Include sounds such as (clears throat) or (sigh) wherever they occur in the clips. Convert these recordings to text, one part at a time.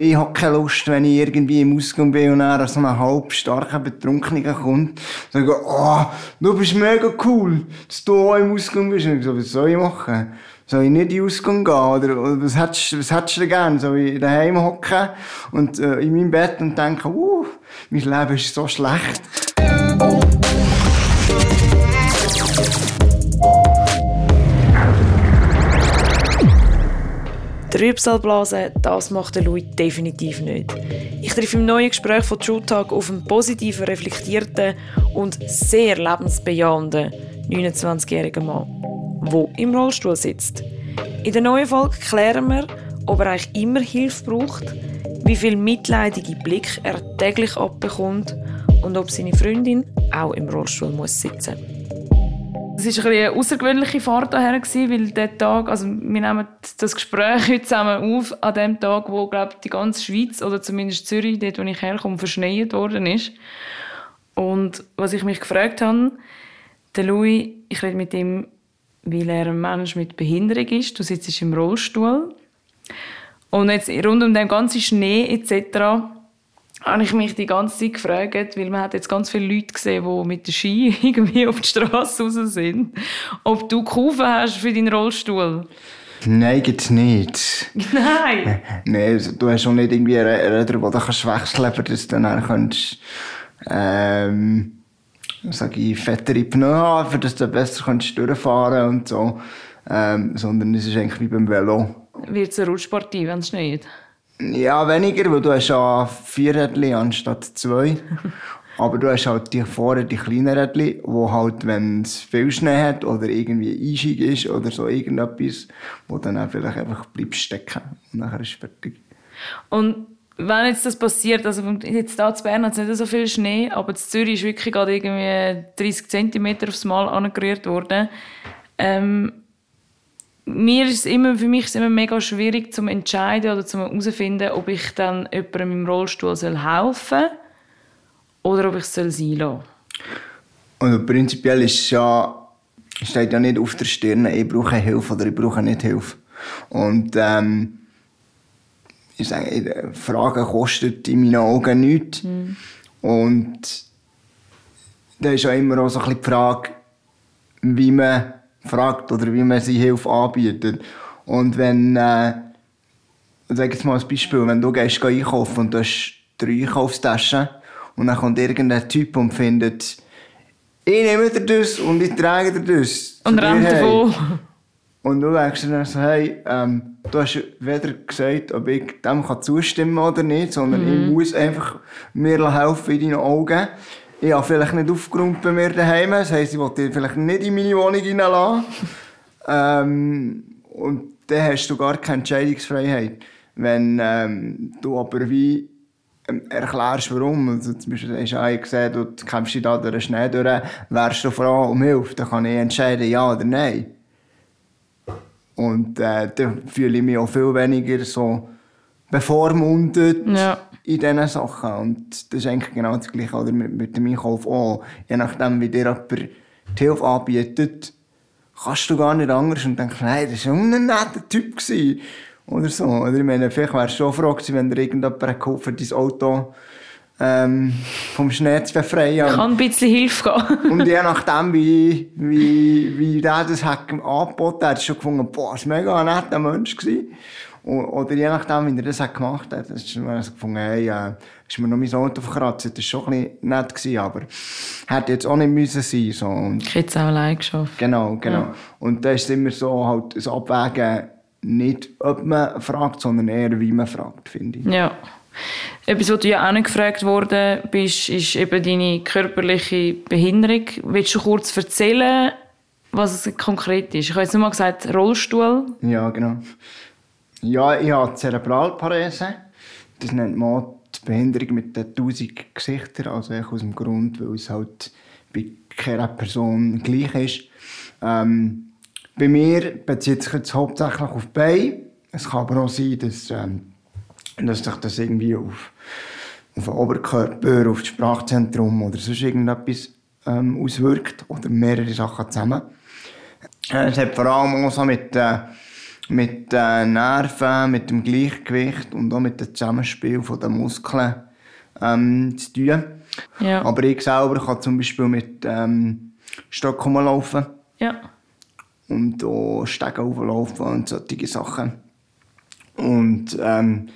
Ich habe keine Lust, wenn ich irgendwie im Ausgang bin und dann so halb starken Betrunkenen kommt, sage oh, du bist mega cool, dass du auch im Ausgang bist. Und ich so, was soll ich machen? Soll ich nicht in den Ausgang gehen? Oder, oder was hättest, was hättest du gerne? Soll ich daheim hocken und äh, in meinem Bett und denken, uh, mein Leben ist so schlecht. Trübsalblasen, das macht der Louis definitiv nicht. Ich treffe im neuen Gespräch von True Talk auf einen positiven, reflektierten und sehr lebensbejahenden 29-jährigen Mann, der im Rollstuhl sitzt. In der neuen Folge klären wir, ob er eigentlich immer Hilfe braucht, wie viel mitleidige Blick er täglich abbekommt und ob seine Freundin auch im Rollstuhl muss sitzen muss. Es war eine außergewöhnliche Fahrt daher, weil der Tag, also wir nehmen das Gespräch (laughs) heute zusammen auf, an dem Tag, wo glaube die ganze Schweiz oder zumindest Zürich, dort wo ich herkomme, verschneit worden ist. Und was ich mich gefragt habe, der Louis, ich rede mit ihm, weil er ein Mensch mit Behinderung ist. Du sitzt im Rollstuhl. Und jetzt rund um den ganzen Schnee etc habe ich mich die ganze Zeit gefragt, weil man hat jetzt ganz viele Leute gesehen, die mit der Ski (laughs) irgendwie auf die Straße raus sind, ob du Kufen hast für deinen Rollstuhl. Nein, gibt's nicht. (laughs) Nein? (laughs) Nein, also, du hast auch nicht irgendwie Räder, wo du kannst wechseln kannst, dass du dann kannst, ähm, sag ich, fettere Pneu haben, für dass du besser kannst durchfahren und so. Ähm, sondern es ist eigentlich wie beim Velo. Wird es eine Rutschpartie, wenn es schneit? Ja, weniger, weil du hast ja vier Rädchen anstatt zwei. (laughs) Aber du hast halt die vorne die kleinen Rädchen, wo halt, wenn es viel Schnee hat oder irgendwie Einstieg ist oder so irgendetwas, wo dann auch vielleicht einfach bleibst stecken und nachher ist es fertig. Und wenn jetzt das passiert, also jetzt hier in Bern hat es nicht so viel Schnee, aber in Zürich ist wirklich gerade irgendwie 30 cm aufs Mal angerührt worden. Ähm, mir ist immer, für mich ist es immer mega schwierig zu entscheiden oder zu herausfinden, ob ich dann jemandem im Rollstuhl soll helfen soll oder ob ich es soll sein lassen Also prinzipiell ist es ja, steht ja nicht auf der Stirn, ich brauche Hilfe oder ich brauche nicht Hilfe. Und ähm, ich sage, Fragen kostet in meinen Augen nichts. Mhm. Und da ist ja immer auch so ein bisschen die Frage, wie man fragt oder wie man sie Hilfe anbietet. Und wenn, äh, sag jetzt mal ein Beispiel, wenn du gehst einkaufen und du hast drei Einkaufstaschen und dann kommt irgendein Typ und findet, ich nehme dir das und ich trage dir das. Und rennt davon. Und du denkst dir dann so, hey, ähm, du hast weder gesagt, ob ich dem kann zustimmen oder nicht, sondern mm. ich mhm. muss einfach mir helfen in deinen Augen ich habe vielleicht nicht aufgeräumt bei mir daheim. Das heisst, ich wollte vielleicht nicht in meine Wohnung hineinlassen. (laughs) ähm, und dann hast du gar keine Entscheidungsfreiheit. Wenn ähm, du aber wie ähm, erklärst, warum. Also zum Beispiel hast du gesehen, du kämpfst dich da durch den Schnee durch, wärst du froh um Hilfe, dann kann ich entscheiden, ja oder nein. Und äh, dann fühle ich mich auch viel weniger so bevormundet. Ja in diesen Sachen. Und das ist eigentlich genau das Gleiche oder mit, mit dem Einkauf auch. Je nachdem, wie dir jemand die Hilfe anbietet, kannst du gar nicht anders und denkst, nein, das war ein netter Typ. Gewesen. Oder so. Oder ich meine, vielleicht wärst du schon froh gewesen, wenn dir irgendjemand geholfen dein Auto ähm, vom Schnee zu befreien. Kann ein bisschen Hilfe gehen. (laughs) und je (laughs) nachdem, wie, wie, wie der das hat angeboten hat, hat schon gefunden, boah, das war mega ein netter Mensch. Gewesen. Oder je nachdem, wie er das gemacht hat, ist so gefunden, hey, äh, ist mir noch mein Auto verkratzt. Das war schon ein bisschen nett, gewesen, aber hätte jetzt auch nicht müssen sein so. Und ich hätte es auch allein geschafft. Genau, genau. Ja. Und da ist immer so, halt, das Abwägen, nicht ob man fragt, sondern eher wie man fragt, finde ich. Ja. Etwas, was du ja auch nicht gefragt worden bist, ist eben deine körperliche Behinderung. Willst du kurz erzählen, was es konkret ist? Ich habe jetzt nur mal gesagt, Rollstuhl. Ja, genau. Ja, ich habe Zerebralparese. Das nennt man die Behinderung mit den tausend Gesichtern. Also aus dem Grund, weil es halt bei keiner Person gleich ist. Ähm, bei mir bezieht sich jetzt hauptsächlich auf die Beine. Es kann aber auch sein, dass, ähm, dass sich das irgendwie auf, auf den Oberkörper, auf das Sprachzentrum oder sonst irgendetwas ähm, auswirkt. Oder mehrere Sachen zusammen. Äh, es hat vor allem auch so mit äh, mit den Nerven, mit dem Gleichgewicht und auch mit dem Zusammenspiel der Muskeln ähm, zu tun. Ja. Aber ich selber kann zum Beispiel mit ähm, Stock laufen Ja. und auch Stege auflaufen und solche Sachen. Und ähm,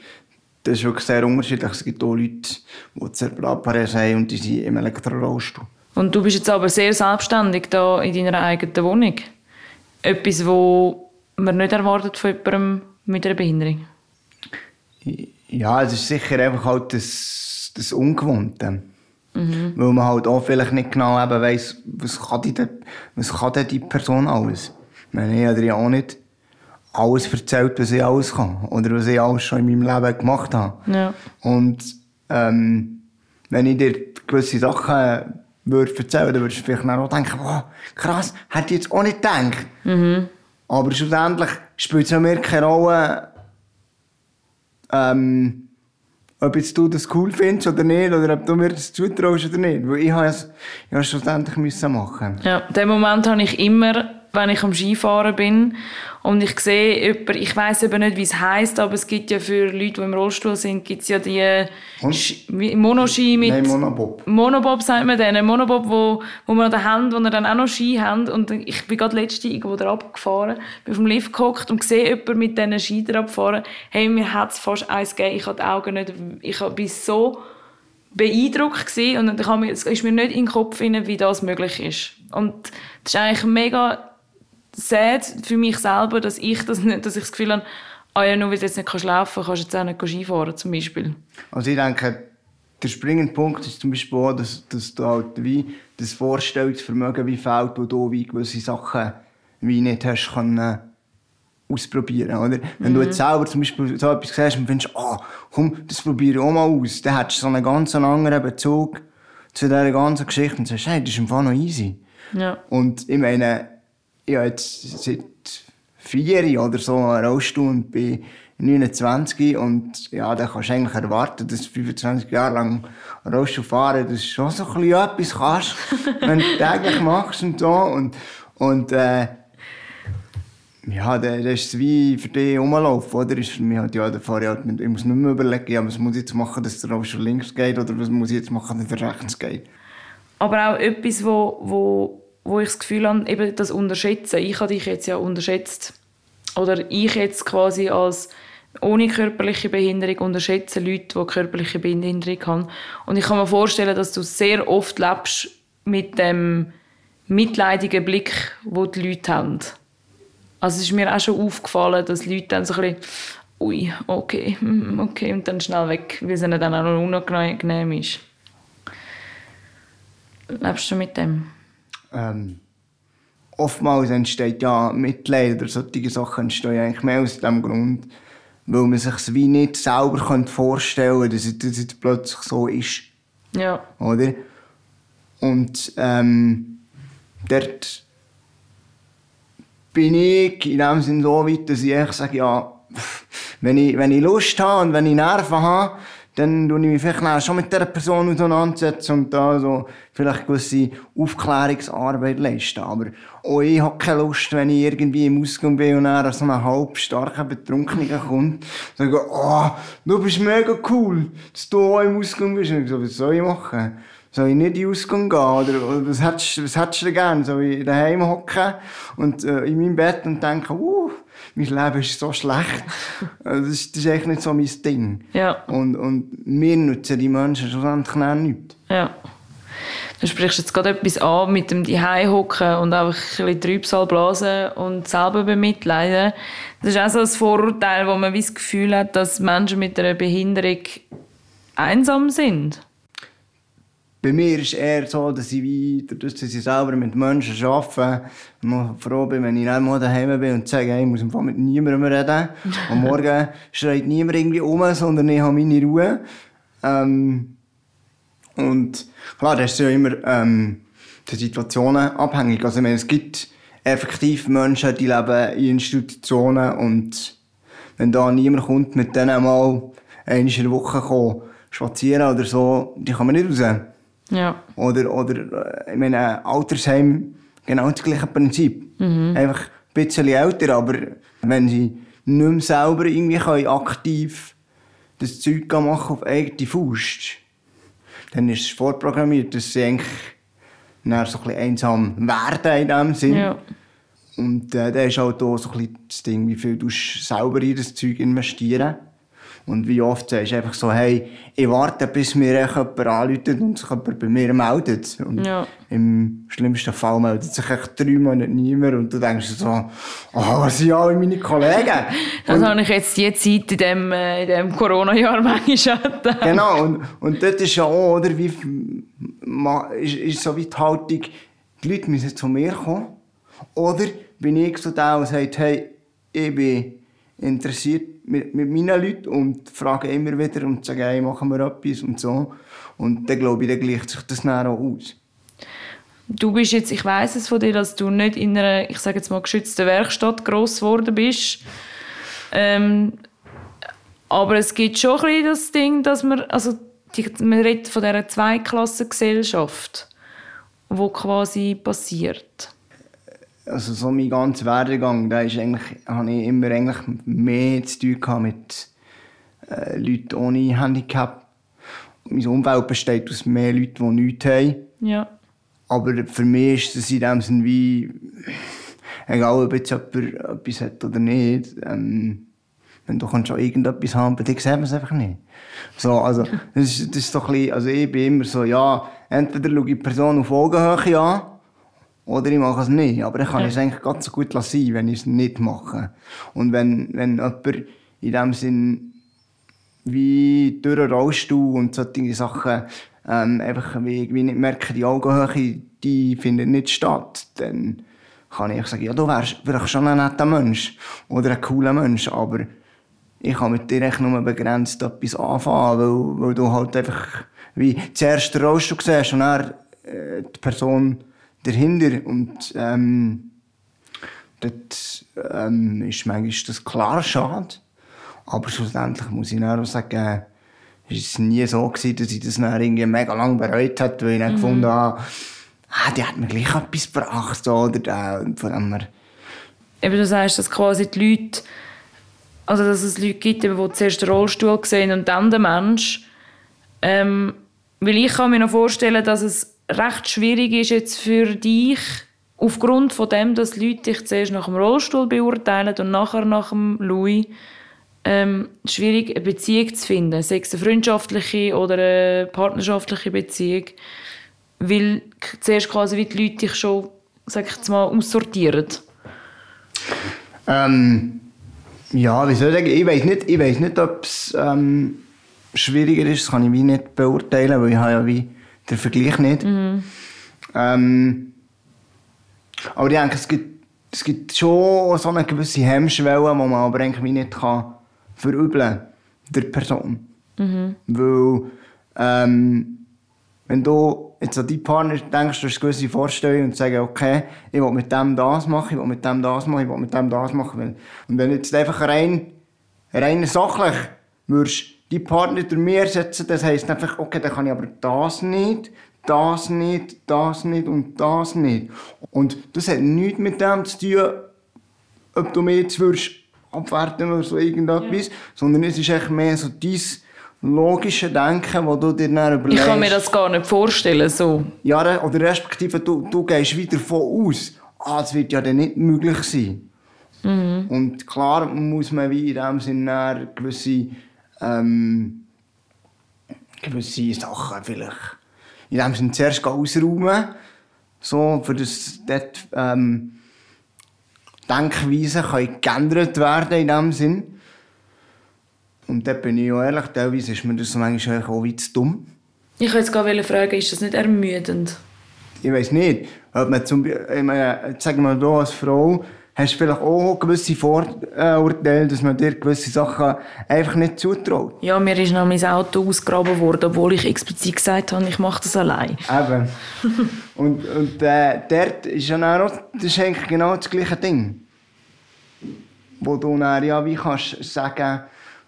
das ist wirklich sehr unterschiedlich. Es gibt auch Leute, die Zerbratparese haben und die sind im Elektrorollstuhl. Und du bist jetzt aber sehr selbstständig da in deiner eigenen Wohnung. Etwas, wo man nicht erwartet von jemandem mit einer Behinderung. Ja, es ist sicher einfach halt das, das Ungewohnte. Weil man halt auch vielleicht nicht genau eben weiss, was kann, die, was kann denn die Person alles. Ich meine, ich habe dir ja auch nicht alles erzählt, was ich alles kann. Oder was ich alles schon in meinem Leben gemacht habe. Ja. Und ähm, wenn ich dir gewisse Sachen würde erzählen, dann würdest du vielleicht auch denken, wow, krass, hätte ich jetzt auch nicht gedacht. Aber schlussendlich spielt es mir keine Rolle, ähm, ob jetzt du das cool findest oder nicht, oder ob du mir das zutraust oder nicht. Weil ich habe es schlussendlich müssen machen. Ja, den Moment habe ich immer, wenn ich am Skifahren bin und ich sehe jemanden, ich weiß eben nicht, wie es heisst, aber es gibt ja für Leute, die im Rollstuhl sind, gibt es ja die Und? Monoski mit... Nein, Monobob. Monobob sagt man denen. Monobob, wo, wo wir an den Händen, wo wir dann auch noch Ski haben. Und ich bin gerade letzte irgendwo da abgefahren, bin dem Lift gehockt und sehe jemanden mit diesen Ski abfahren. Hey, mir hat es fast eins gegeben. Ich habe die Augen nicht... Ich war so beeindruckt gewesen und es ist mir nicht in den Kopf hinein, wie das möglich ist. Und das ist eigentlich mega sad für mich selber, dass ich das nicht, dass ich das Gefühl habe, ah ja, nur weil du jetzt nicht kannst laufen kannst, du jetzt auch nicht Skifahren zum Beispiel. Also ich denke, der springende Punkt ist zum Beispiel auch, dass, dass du halt wie das Vorstellungsvermögen wie fehlt, wo du wie gewisse Sachen wie nicht hast können ausprobieren, oder? Wenn du jetzt selber zum Beispiel so etwas siehst und findest, ah, komm, das probiere ich auch mal aus, dann hättest du so einen ganz anderen Bezug zu dieser ganzen Geschichte und sagst, hey, das ist im Fall noch easy. Ja. Und ich meine, ich habe jetzt seit vier Jahren oder so einen Rollstuhl und bin 29 und ja, da kannst du eigentlich erwarten, dass du 25 Jahre lang Rollstuhl fahren, dass du schon so ein bisschen etwas kannst, (laughs) wenn du täglich machst und so. Und, und äh, ja, dann ist es wie für dich rumlaufen, oder? Ist für mich halt, ja, da fahre ich halt ich muss nicht mehr überlegen, ja, was muss ich jetzt machen, dass der Rollstuhl links geht oder was muss ich jetzt machen, dass der rechts geht. Aber auch etwas, wo, wo, wo ich das Gefühl habe, eben das Unterschätzen. Ich habe dich jetzt ja unterschätzt. Oder ich jetzt quasi als ohne körperliche Behinderung unterschätze Leute, die körperliche Behinderung haben. Und ich kann mir vorstellen, dass du sehr oft lebst mit dem mitleidigen Blick, wo die Leute haben. Also es ist mir auch schon aufgefallen, dass Leute dann so ein bisschen ui, okay, mm, okay, und dann schnell weg, weil es ihnen dann auch noch unangenehm ist. Lebst du mit dem? Ähm, oftmals entsteht ja Mitleid oder solche Sachen entstehen eigentlich mehr aus dem Grund, weil man sich es wie nicht selber vorstellen könnte, dass es, plötzlich so ist. Ja. Oder? Und ähm, dort bin ich in dem Sinne so weit, dass ich sage, ja, wenn ich, wenn ich Lust habe und wenn ich Nerven habe, dann tue ich mich vielleicht dann schon mit dieser Person auseinandersetzen und da so vielleicht gewisse Aufklärungsarbeit leisten. Aber auch ich habe keine Lust, wenn ich irgendwie im Ausgang bin und dann so einen halb starken Betrunkener kommt, sage oh, du bist mega cool, dass du auch im Ausgang bist. Und ich so, was soll ich machen? Soll ich nicht in den Ausgang gehen? Oder, was, hättest, was hättest du gerne? Soll ich daheim hocken und äh, in meinem Bett und denken, uh, mein Leben ist so schlecht. (laughs) Also das, ist, das ist echt nicht so mein Ding. Ja. Und, und mir nutzen die Menschen schlussendlich dann nichts. Ja. Du sprichst jetzt gerade etwas an mit dem hocken und einfach ein bisschen Trübsal blasen und selber bemitleiden. Das ist auch so ein Vorurteil, wo man wie das Gefühl hat, dass Menschen mit einer Behinderung einsam sind. Bei mir ist eher so, dass ich dadurch, dass ich selber mit Menschen arbeite, noch froh bin, wenn ich dann mal daheim bin und sage, hey, ich muss mit niemandem reden. Am Morgen (laughs) schreit niemand irgendwie um, sondern ich habe meine Ruhe. Ähm, und klar, das ist ja immer ähm, die Situationen abhängig. Also ich meine, es gibt effektiv Menschen, die leben in Institutionen und wenn da niemand kommt, mit denen mal der Woche spazieren oder so, die kann man nicht raus. Ja. Oder, oder äh, ich meine, Altersheim, genau das gleiche Prinzip. Einfach ein bisschen älter, aber Wenn sie nicht mehr selber irgendwie können aktiv das Zeug machen auf eigene Faust, dann ist es vorprogrammiert, dass sie eigentlich dann so ein bisschen einsam werden in dem Sinn. Ja. Und äh, da ist halt auch so ein bisschen das Ding, wie viel du selber in das Zeug investieren. Und wie oft sagst du einfach so, hey, ich warte, bis mir jemand anruft und sich jemand bei mir meldet. Und Ja. im schlimmsten Fall meldet sich echt drei Monate niemand und du denkst so, oh, was sind alle meine Kollegen? (laughs) Das habe ich jetzt die Zeit in dem, äh, in dem Corona-Jahr (laughs) manchmal gehabt. Genau, und, und dort ist ja auch, oder, wie, ist, ist so wie die Haltung, die Leute müssen zu mir kommen. Oder bin ich so da und sage, hey, ich bin interessiert mit, mit meinen Leuten und frage immer wieder und sage, hey, machen wir etwas und so. Und dann glaube ich, dann gleicht sich das dann auch aus. Du bist jetzt, ich weiß es von dir, dass du nicht in einer, ich sage jetzt mal, geschützten Werkstatt gross geworden bist. Ähm, aber es gibt schon ein das Ding, dass man, also die, man redet von dieser Zweiklassengesellschaft, wo quasi passiert. Also so mein ganzer Werdegang, da ist eigentlich, habe ich immer eigentlich mehr zu tun gehabt mit äh, Leuten ohne Handicap. Mein Umfeld besteht aus mehr Leuten, die nichts haben. Ja. Aber für mich ist es in dem Sinne wie, egal ob jetzt jemand etwas hat oder nicht, ähm, wenn du kannst schon irgendetwas haben, bei dir sieht man es einfach nicht. So, also, (laughs) das ist, das ist doch ein bisschen, also ich bin immer so, ja, entweder schaue ich die Person auf Augenhöhe an, oder ich mache es nicht. Aber dann kann ich es eigentlich ganz so gut lassen, wenn ich es nicht mache. Und wenn, wenn jemand in dem Sinn wie durch einen Rollstuhl und solche Sachen ähm, einfach wie, irgendwie nicht merken, die Augenhöhe, die findet nicht statt, dann kann ich sagen, ja, du wärst vielleicht schon ein netter Mensch oder ein cooler Mensch, aber ich kann mit dir echt nur begrenzt etwas anfangen, weil, weil du halt einfach wie zuerst den Rollstuhl siehst und dann äh, die Person dahinter und ähm, dort ähm, ist manchmal das klar schade. Aber schlussendlich muss ich dann auch sagen, es war nie so, gewesen, dass ich das dann irgendwie mega lange bereut habe, weil ich dann gefunden habe, ah, die hat mir gleich etwas gebracht. Oder der, und von dem her, Eben, du sagst, dass quasi die Leute, also dass es Leute gibt, die zuerst den Rollstuhl sehen und dann den Mensch. Ähm, weil ich kann mir noch vorstellen, dass es recht schwierig ist jetzt für dich, aufgrund von dem, dass Leute dich zuerst nach dem Rollstuhl beurteilen und nachher nach dem Louis, ähm, schwierig eine Beziehung zu finden, sei es eine freundschaftliche oder eine partnerschaftliche Beziehung, weil zuerst quasi wie die Leute dich schon, sag ich mal, aussortieren. Ähm, ja, wie soll ich sagen? Ich weiß nicht, ich weiss nicht ob es ähm, schwieriger ist. Das kann ich wie nicht beurteilen, weil ich habe ja wie den Vergleich nicht. Ähm, aber ich denke, es gibt, es gibt schon so eine gewisse Hemmschwelle, die man aber eigentlich nicht kann verübeln der Person. Weil, ähm, wenn du jetzt an deinen Partner denkst, du hast gewisse Vorstellung und sagst, okay, ich will mit dem das machen, ich will mit dem das machen, ich will mit dem das machen. Und wenn du jetzt einfach rein, rein sachlich würdest die Partner durch mir setzen, das heisst einfach, okay, dann kann ich aber das nicht, das nicht, das nicht und das nicht. Und das hat nichts mit dem zu tun, ob du mich jetzt würdest abwerten oder so irgendetwas, sondern es ist echt mehr so dein logische Denken, wo du dir dann Ich überlegst. kann mir das gar nicht vorstellen, so. Ja, oder respektive du, du gehst wieder davon aus, ah, das wird ja dann nicht möglich sein. Und klar muss man wie in dem Sinne gewisse, ähm, gewisse Sachen vielleicht in dem Sinne zuerst ausräumen, so, für das dort ähm, Denkweisen können geändert werden in dem Sinn. Und dort bin ich auch ehrlich, teilweise ist mir das manchmal auch wie zu dumm. Ich wollte jetzt gerade fragen, ist das nicht ermüdend? ich weiß nicht, ob man zum Beispiel, sagen wir mal, du als Frau hast vielleicht auch gewisse Vorurteile, dass man dir gewisse Sachen einfach nicht zutraut. Ja, mir ist noch mein Auto ausgegraben worden, obwohl ich explizit gesagt habe, ich mache das allein. Eben. (laughs) und und äh, dort ist ja auch, das ist eigentlich genau das gleiche Ding. Wo du dann ja wie kannst sagen,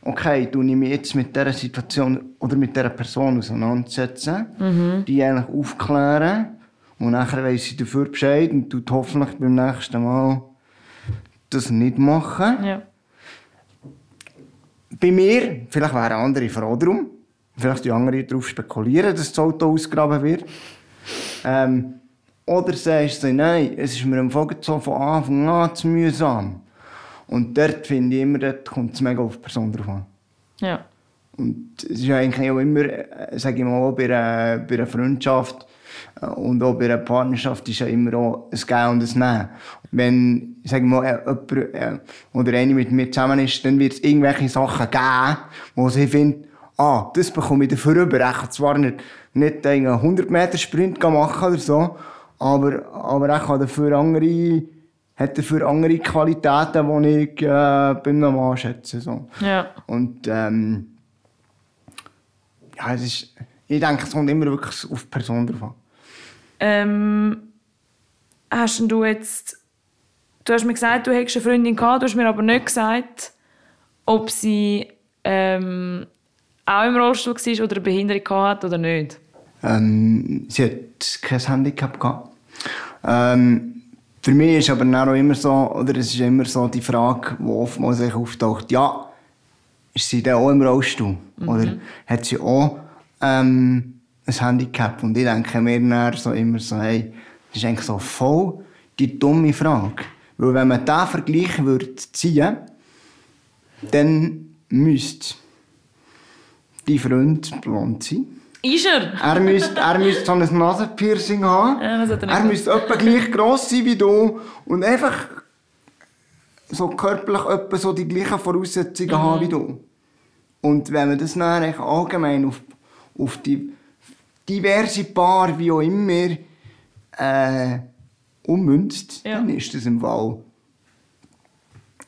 okay, du ich mich jetzt mit dieser Situation oder mit dieser Person auseinandersetzen, die eigentlich aufklären und nachher weiss sie dafür Bescheid und tut hoffentlich beim nächsten Mal das nicht machen. Ja. Bei mir, vielleicht wären andere froh darum, vielleicht die anderen darauf spekulieren, dass das Auto ausgraben wird. Ähm, oder sagst du, nein, es ist mir am Vogel so von Anfang an zu mühsam. Und dort finde ich immer, dort kommt es mega auf die Person drauf an. Ja. Und es ist eigentlich auch immer, äh, sage ich mal, bei einer, bei einer Freundschaft und auch bei einer Partnerschaft ist ja immer auch ein Gehen und ein Nehmen. Wenn, sage ich mal, äh, jemand äh, oder eine mit mir zusammen ist, dann wird es irgendwelche Sachen geben, wo sie findet, ah, das bekomme ich dafür über. Ich kann zwar nicht, nicht einen 100 Meter Sprint machen oder so, aber, aber ich kann dafür andere, hat dafür andere Qualitäten, die ich äh, beim Mann schätze. So. Ja. Und ähm, ja, es ist, ich denke, es kommt immer wirklich auf die Person drauf an. Ähm, hast denn du jetzt. Du hast mir gesagt, du hättest eine Freundin gehabt, du hast mir aber nicht gesagt, ob sie ähm, auch im Rollstuhl war oder eine Behinderung hatte oder nicht. Ähm, sie hat kein Handicap gehabt. Ähm, für mich ist aber auch immer so, oder es ist immer so die Frage, die oftmals sich auftaucht, ja, ist sie dann auch im Rollstuhl? Oder hat sie auch ähm, ein Handicap? Und ich denke mir dann so immer so, hey, das ist eigentlich so voll die dumme Frage. Weil wenn man diesen Vergleich würde ziehen dann müsste die Freund blond sein. Ist er? Er müsste, er müsste so ein Nasenpiercing haben. Ja, er er müsste etwa gleich gross sein wie du. Und einfach so körperlich etwa so die gleichen Voraussetzungen Mhm. haben wie du. Und wenn man das dann allgemein auf, auf die diverse Paar, wie auch immer, äh, ummünzt, Ja. dann ist das im Fall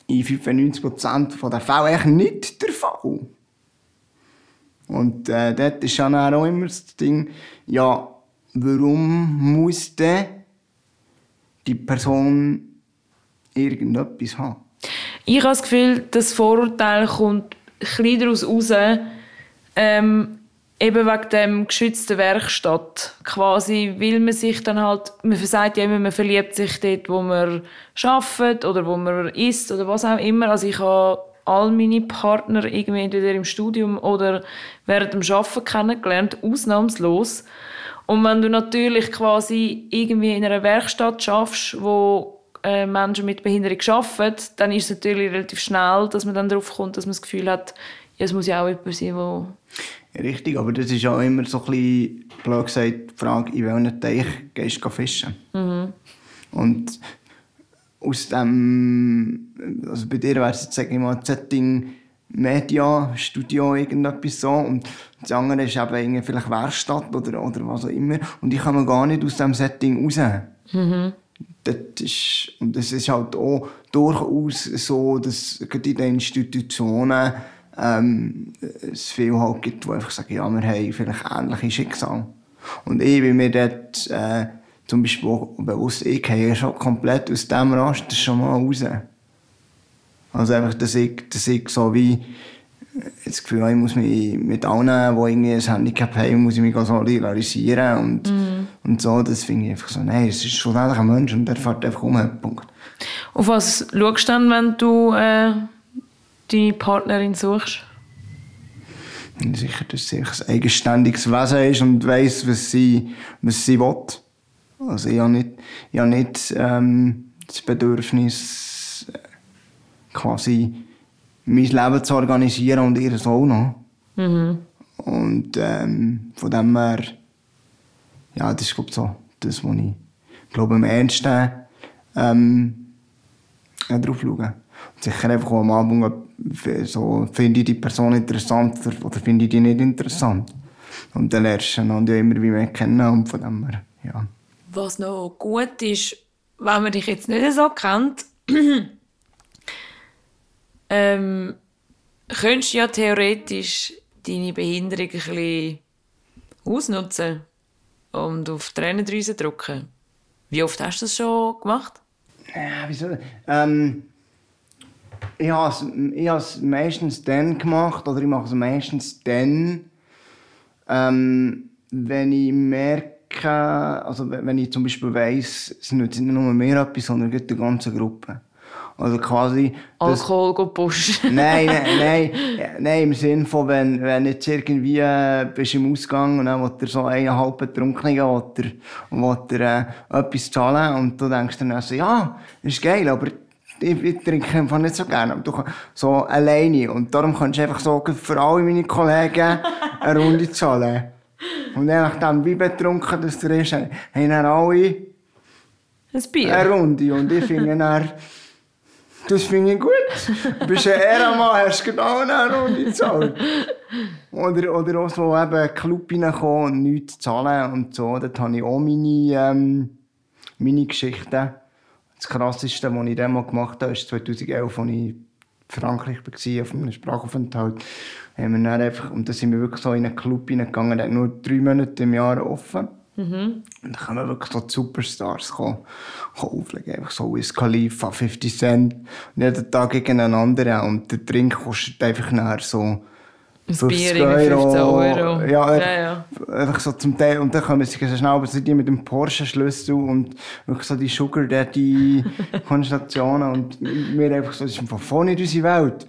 in 95% der Fälle nicht der Fall. Und äh, dort ist dann auch immer das Ding, ja, warum muss denn die Person irgendetwas haben? Ich habe das Gefühl, das Vorurteil kommt ein bisschen daraus raus, ähm, eben wegen dem geschützten Werkstatt. Quasi, weil man sich dann halt, man sagt ja immer, man verliebt sich dort, wo man arbeitet oder wo man isst oder was auch immer. Also ich habe all meine Partner irgendwie entweder im Studium oder während dem Arbeiten kennengelernt, ausnahmslos. Und wenn du natürlich quasi irgendwie in einer Werkstatt schaffst, wo äh, Menschen mit Behinderung arbeiten, dann ist es natürlich relativ schnell, dass man dann darauf kommt, dass man das Gefühl hat, ja, es muss ja auch jemand sein, wo Richtig, aber das ist auch immer so ein bisschen, blöd gesagt, die Frage, in welchen Teich gehst du fischen? Und aus dem, also bei dir wäre es jetzt, sag ich mal, Setting Media, Studio, irgendetwas so. Und das andere ist eben irgendwie vielleicht Werkstatt oder, oder was auch immer. Und ich komme gar nicht aus diesem Setting raus. Das ist, und es ist halt auch durchaus so, dass gerade in den Institutionen ähm, es viele halt gibt, die einfach sagen, ja, wir haben vielleicht ähnliche Schicksale. Und ich bin mir dort äh, zum Beispiel auch bewusst, ich gehe schon komplett aus diesem Raster schon mal raus. Also einfach, dass ich, dass ich so wie äh, das Gefühl habe, ich muss mich mit allen, die irgendwie ein Handicap haben, muss ich mich solidarisieren und, und so. Das finde ich einfach so, nein, es ist schlussendlich ein Mensch und der fährt einfach um. Punkt. Auf was schaust du dann, wenn du äh, deine Partnerin suchst? Und sicher, dass sie ein eigenständiges Wesen ist und weiss, was sie, was sie will. Also ich habe nicht, ich habe nicht ähm, das Bedürfnis, äh, quasi mein Leben zu organisieren und ihr auch noch. Und ähm, von dem her, ja, das ist glaub, ich, so das, was ich glaube, am ernsten ähm, ja, drauf schauen. Und sicher einfach am Anfang so, finde ich die Person interessant oder, finde ich die nicht interessant. Und dann lernst du einander ja immer wie mehr kennen und von dem her, ja. Was noch gut ist, wenn man dich jetzt nicht so kennt, (clears throat) ähm, könntest du ja theoretisch deine Behinderung ein bisschen ausnutzen und auf die Tränendrüse drücken. Wie oft hast du das schon gemacht? Ja, wieso? Ähm, ich habe es meistens dann gemacht, oder ich mache es meistens dann, ähm, wenn ich merke, also wenn ich zum Beispiel weiss, es nützt nicht nur mir etwas, sondern die ganze Gruppe. Also quasi... das- Alkohol go pushen. (laughs) nein, nein, (laughs) nein, nein, im Sinne von, wenn, wenn jetzt irgendwie äh, bist im Ausgang und dann will er so eineinhalb Betrunkenen will er, will er, äh, etwas zahlen und du denkst dann also, ja, ist geil, aber ich, ich trinke einfach nicht so gerne. Aber du kann- so alleine und darum kannst du einfach so für alle meine Kollegen eine Runde zahlen. Und je nachdem, wie betrunken das du bist, haben dann alle Ein Bier. eine Runde und ich finde dann, das finde ich gut. Du bist ein Ehrenmann, hast genau eine Runde gezahlt. Oder, oder auch so eben Club reinkommen und nichts zahlen und so. Dort habe ich auch meine, ähm, meine Geschichten. Das krasseste, was ich dann mal gemacht habe, ist 2011, als ich in Frankreich war, auf einem Sprachaufenthalt. Haben wir dann einfach, und da sind wir wirklich so in einen Club reingegangen, der nur drei Monate im Jahr offen. Und dann kommen wirklich so die Superstars kommen, kommen auflegen. Einfach so Wiz Khalifa, 50 Cent. Und jeden Tag gegen einen anderen. Und der Drink kostet einfach nachher so... Ein 50 Bier in 15 Euro. Ja, ja, ja. einfach so zum Teil. Und dann kommen sie so schnell, aber so die mit dem Porsche-Schlüssel und wirklich so die Sugar Daddy-Konstellationen. (laughs) und wir einfach so, das ist von vorne nicht unsere Welt.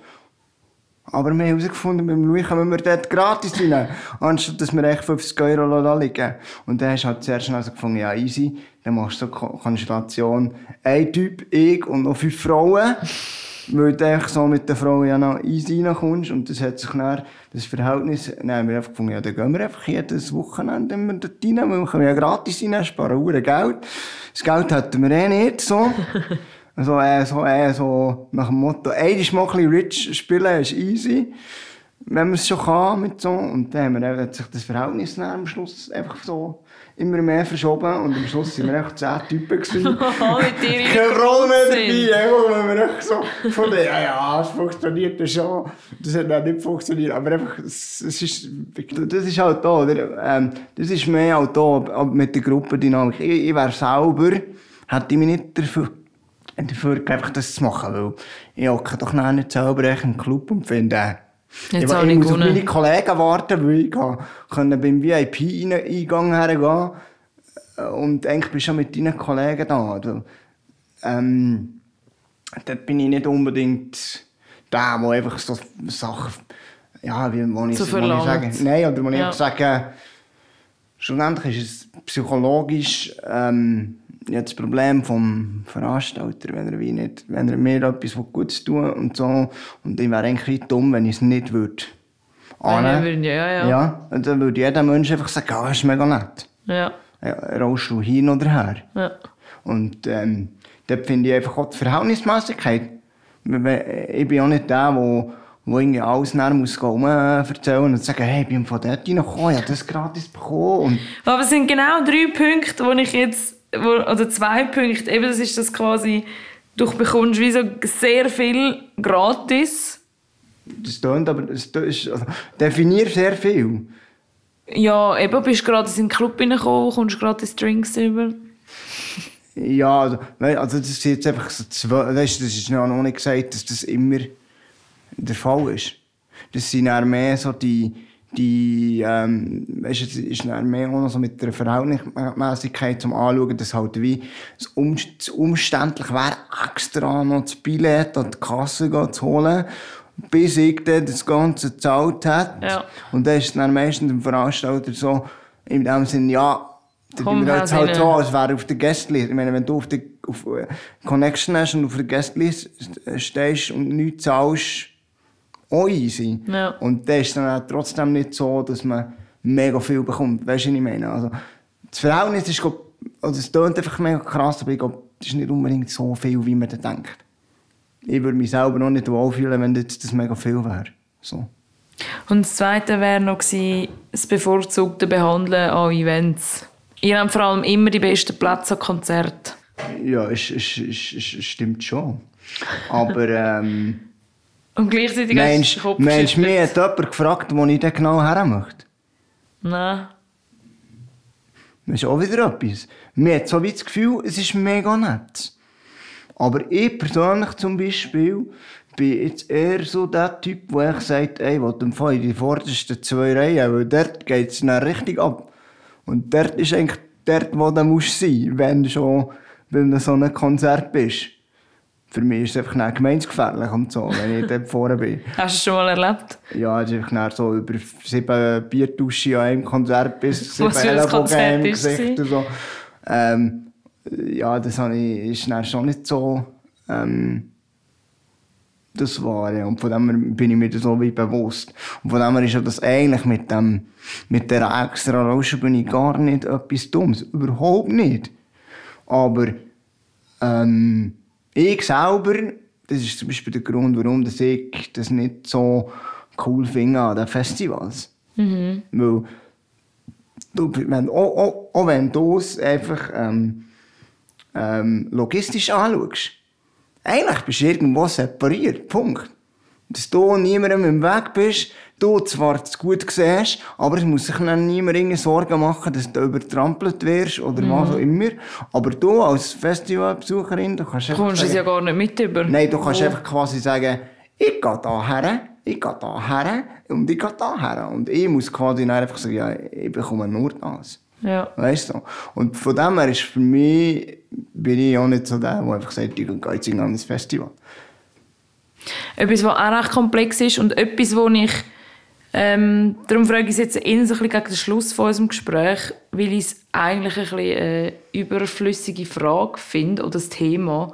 Aber wir haben herausgefunden, mit dem Louis kommen wir dort gratis rein. Anstatt dass wir echt 50 Euro liegen. Und dann hast du halt zuerst schnell so gefunden, ja, easy. Dann machst du so Ko- Konstellation. Ein Typ, ich und noch fünf Frauen. Weil du einfach so mit den Frauen ja noch easy reinkommst. Und das hat sich dann, das Verhältnis, haben wir einfach gefunden, ja, dann gehen wir einfach jedes Wochenende immer dort rein, weil wir können ja gratis rein, sparen Uhren Geld. Das Geld hätten wir eh nicht, so. (laughs) So, äh, so, äh, so nach dem Motto, ey, ist mal ein bisschen rich spielen, ist easy. Wenn man es schon kann mit so. Und dann haben wir, hat sich das Verhältnis dann am Schluss einfach so immer mehr verschoben. Und am Schluss sind wir einfach zehn Typen gewesen. (laughs) Oh, mit dir in Keine Frau mehr dabei, einfach, wenn wir echt so von der, ja, ja, es funktioniert ja schon. Das hat dann nicht funktioniert, aber einfach, es, es ist, das ist halt da, oder? Ähm, das ist mehr auch da, mit der Gruppendynamik. Ich, ich wäre selber, hätte ich mich nicht dafür, dafür einfach das zu machen, weil ich hocke doch nicht selber echt im Club und finde, Jetzt ich, habe ich ich muss auf meine Kollegen warten, weil ich können beim VIP-Eingang hergehen äh, und eigentlich bist du schon mit deinen Kollegen da. Also, ähm, dort bin ich nicht unbedingt der, der einfach so Sachen, ja, wie wo ich, So ich verlangt. sage, nein, oder ich Ja. einfach sage, schlussendlich ist es psychologisch ähm, ja, das Problem vom Veranstalter, wenn er, wie nicht, wenn er mir etwas Gutes tun und so, und ich wäre eigentlich dumm, wenn ich es nicht würde. Ja, annehmen. würden- ja, ja. Ja, und dann würde jeder Mensch einfach sagen, ah, das ist mega nett. Ja, Ja, du hin oder her? ja. Und ähm, dort finde ich einfach auch die Verhältnismäßigkeit. Ich bin auch nicht der, der wo irgendwie alles nachher muss äh, erzählen und sagen, hey, ich bin von dort reingekommen, ich habe das gratis bekommen. Und Aber es sind genau drei Punkte, wo ich jetzt, oder zwei Punkte, eben das ist das quasi, du bekommst wie so sehr viel gratis. das tönt aber, das ist, also, definiert sehr viel. Ja, eben bist gratis in den Club reingekommen, kommst gratis Drinks über. Ja, also, also das ist jetzt einfach so zwei, weißt, das ist noch nicht gesagt, dass das immer der Fall ist. Das sind dann mehr so die, die ähm, weißt, du, es ist dann mehr auch noch so mit der Verhältnismäßigkeit zum Anschauen, dass halt wie es um, umständlich wäre, extra noch das Billett an die Kasse zu holen, bis ich dann das Ganze gezahlt hat. Ja. Und dann ist es dann meistens dem Veranstalter so, in dem Sinne, ja, da Komm, bin wir jetzt halt so, es wäre auf der Guestlist. Ich meine, wenn du auf der auf äh, Connection hast und auf der Guestlist stehst und nichts zahlst, auch easy. Ja. Und dann ist es dann trotzdem nicht so, dass man mega viel bekommt. Weißt du, was ich meine? Also, das Verhältnis ist, also es klingt einfach mega krass, aber ich glaube, das ist nicht unbedingt so viel, wie man da denkt. Ich würde mich selber noch nicht wohlfühlen, wenn jetzt das mega viel wäre. So. Und das zweite wäre noch gewesen, das bevorzugte Behandeln an Events. Ihr habt vor allem immer die besten Plätze an Konzerten. Ja, es, es, es, es stimmt schon. Aber ähm, Und gleichzeitig meinst hast du den Kopf meinst du, mir hat jemand gefragt, wo ich dann genau her möchte? Nein. Das ist auch wieder etwas. Mir hat so wie das Gefühl, es ist mega nett. Aber ich persönlich zum Beispiel bin jetzt eher so der Typ, der echt sagt, ey, ich will im Fall in die vordersten zwei Reihen, weil dort geht es dann richtig ab. Und dort ist eigentlich dort, wo du musst sein, wenn du schon bei so einem Konzert bist. Für mich ist es einfach gemeinsgefährlich und so, wenn ich dort vorne bin. (laughs) Hast du es schon mal erlebt? Ja, es ist einfach so über sieben Bierduschen an einem Konzert bis (laughs) sieben ist es Gesicht und so. Ähm, ja, das ich, ist dann schon nicht so ähm, das. Ja. Und von dem bin ich mir das so wie bewusst. Und von dem her ist ja das eigentlich mit, dem, mit der extra Lauschenbühne gar nicht etwas Dummes. Überhaupt nicht. Aber ähm, ich selber, das ist zum Beispiel der Grund, warum dass ich das nicht so cool finde an den Festivals. Mhm. Weil, du, wenn, auch, auch, auch wenn du es einfach ähm, ähm, logistisch anschaust, eigentlich bist du irgendwo separiert. Punkt. Dass du niemandem im Weg bist, du zwar zu gut siehst, aber es muss sich dann niemand Sorgen machen, dass du übertrampelt wirst oder Mhm. was auch immer. Aber du als Festivalbesucherin, du kannst einfach kommst es ja gar nicht mit über. Nein, du kannst Wo- einfach quasi sagen, ich gehe da her, ich gehe da her und ich gehe da her. Und ich muss quasi dann einfach sagen, ja, ich bekomme nur das. Ja. Weißt du? Und von dem her ist für mich, bin ich auch nicht so der, der einfach sagt, ich gehe jetzt in ein anderes Festival. Etwas, was auch recht komplex ist und etwas, wo ich ähm, darum frage ich es jetzt eher ein bisschen gegen den Schluss von unserem Gespräch, weil ich es eigentlich ein bisschen eine überflüssige Frage finde oder das Thema.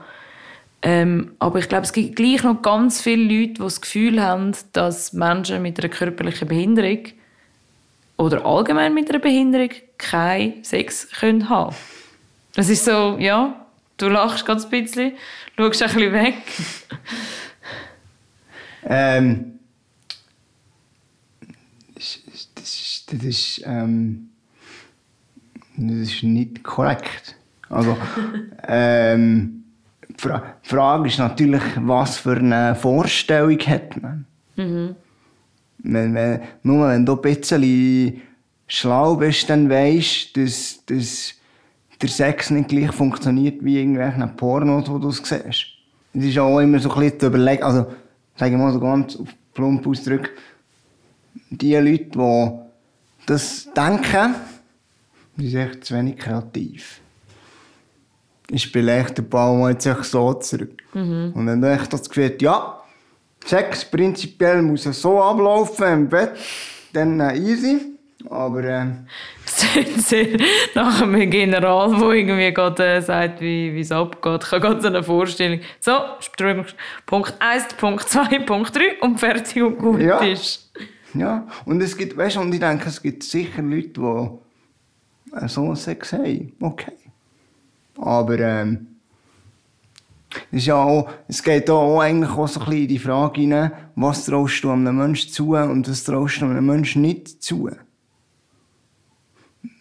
Ähm, aber ich glaube, es gibt gleich noch ganz viele Leute, die das Gefühl haben, dass Menschen mit einer körperlichen Behinderung oder allgemein mit einer Behinderung keinen Sex können haben Das ist so, ja, du lachst ganz ein bisschen, schaust ein bisschen weg. Ähm, das, ist- das, ist, das, ist, ähm, das ist nicht korrekt. Also, (laughs) ähm, die Fra die Frage ist natürlich, was für eine Vorstellung hat man. Wenn, wenn, nur wenn du ein bisschen schlau bist, dann weisst du, dass, dass der Sex nicht gleich funktioniert wie irgendwelche Pornos, wo du siehst. Es ist auch immer so ein bisschen zu überlegen, also sagen wir mal so ganz plump ausdrücken, die Leute, die das denken, die sind echt zu wenig kreativ. Ich spiele echt den Ball mal jetzt echt so zurück. Und dann habe ich das Gefühl, ja, Sex prinzipiell muss so ablaufen im Bett, dann äh, easy. Aber äh, sehr nach einem General, der irgendwie gerade äh, sagt, wie wie es abgeht. Ich habe gerade so eine Vorstellung. So, Strömung. Punkt 1, Punkt 2, Punkt 3 und fertig und gut Ja. ist. ja, und es gibt, weißt du, und ich denke, es gibt sicher Leute, die äh, so einen Sex haben. Okay. Aber ähm, es, ist ja auch, es geht auch eigentlich auch so ein bisschen in die Frage hinein, was traust du einem Menschen zu und was traust du einem Menschen nicht zu.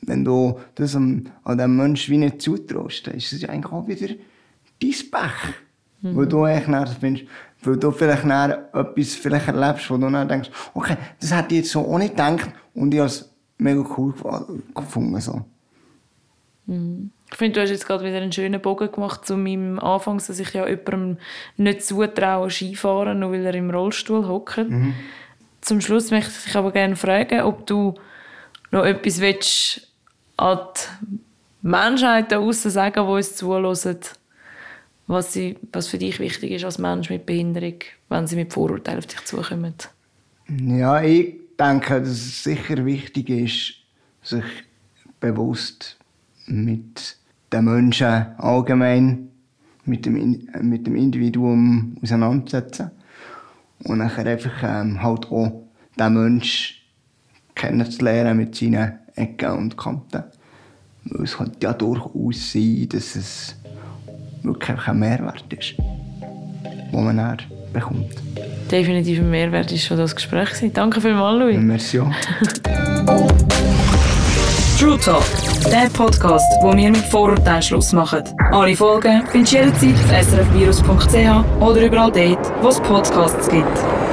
Wenn du das an, diesem Menschen wie nicht zutraust, dann ist es eigentlich auch wieder dein Pech. Weil du eigentlich dann findest, weil du vielleicht dann etwas vielleicht erlebst, wo du dann denkst, okay, das hätte ich jetzt so auch nicht gedacht und ich habe es mega cool gefu- gefunden. So. Ich finde, du hast jetzt gerade wieder einen schönen Bogen gemacht zu meinem Anfang, dass ich ja jemandem nicht zutraue, Skifahren, nur weil er im Rollstuhl hockt. Zum Schluss möchte ich aber gerne fragen, ob du noch etwas willst an die Menschheit da draussen sagen, die uns zuhören, was, sie, was für dich wichtig ist als Mensch mit Behinderung, wenn sie mit Vorurteilen auf dich zukommen. Ja, ich denke, dass es sicher wichtig ist, sich bewusst mit den Menschen allgemein, mit dem, mit dem Individuum auseinanderzusetzen. Und nachher einfach ähm, halt auch den Menschen kennenzulernen mit seinen Ecken und Kanten. Weil es könnte ja durchaus sein, dass es wirklich ein Mehrwert ist, den man dann bekommt. Definitiv ein Mehrwert ist schon das Gespräch. Danke vielmals, Louis. Merci. (laughs) True Talk, der Podcast, wo wir mit Vorurteilen Schluss machen. Alle Folgen findest du jederzeit auf srfvirus.ch oder überall dort, wo es Podcasts gibt.